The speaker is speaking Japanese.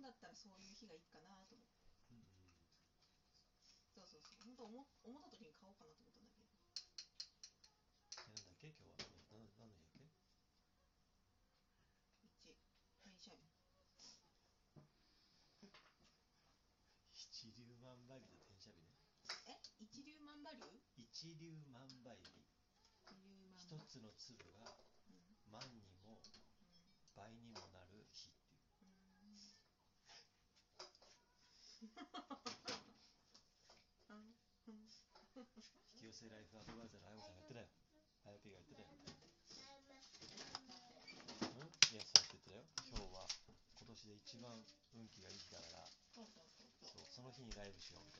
んだったらそういう日がいいかなと思って。うんそうそうそう。本当思思った時に買おうかなと思ったんだけど。えなんだっけ？今日は。何の何の日だっけ？一。転写日一粒万倍日と転写日ね。え？一粒万馬竜一粒万倍日。一粒万。一つの粒がうん万にも倍にもなる日っていううんうんうん引き寄せライフアドバイザーのあやこさんが言ってたよあやぴーがやってたようんいやそうやってたよ今日は今年で一番運気がいい日だからそうその日にライブしようみたいな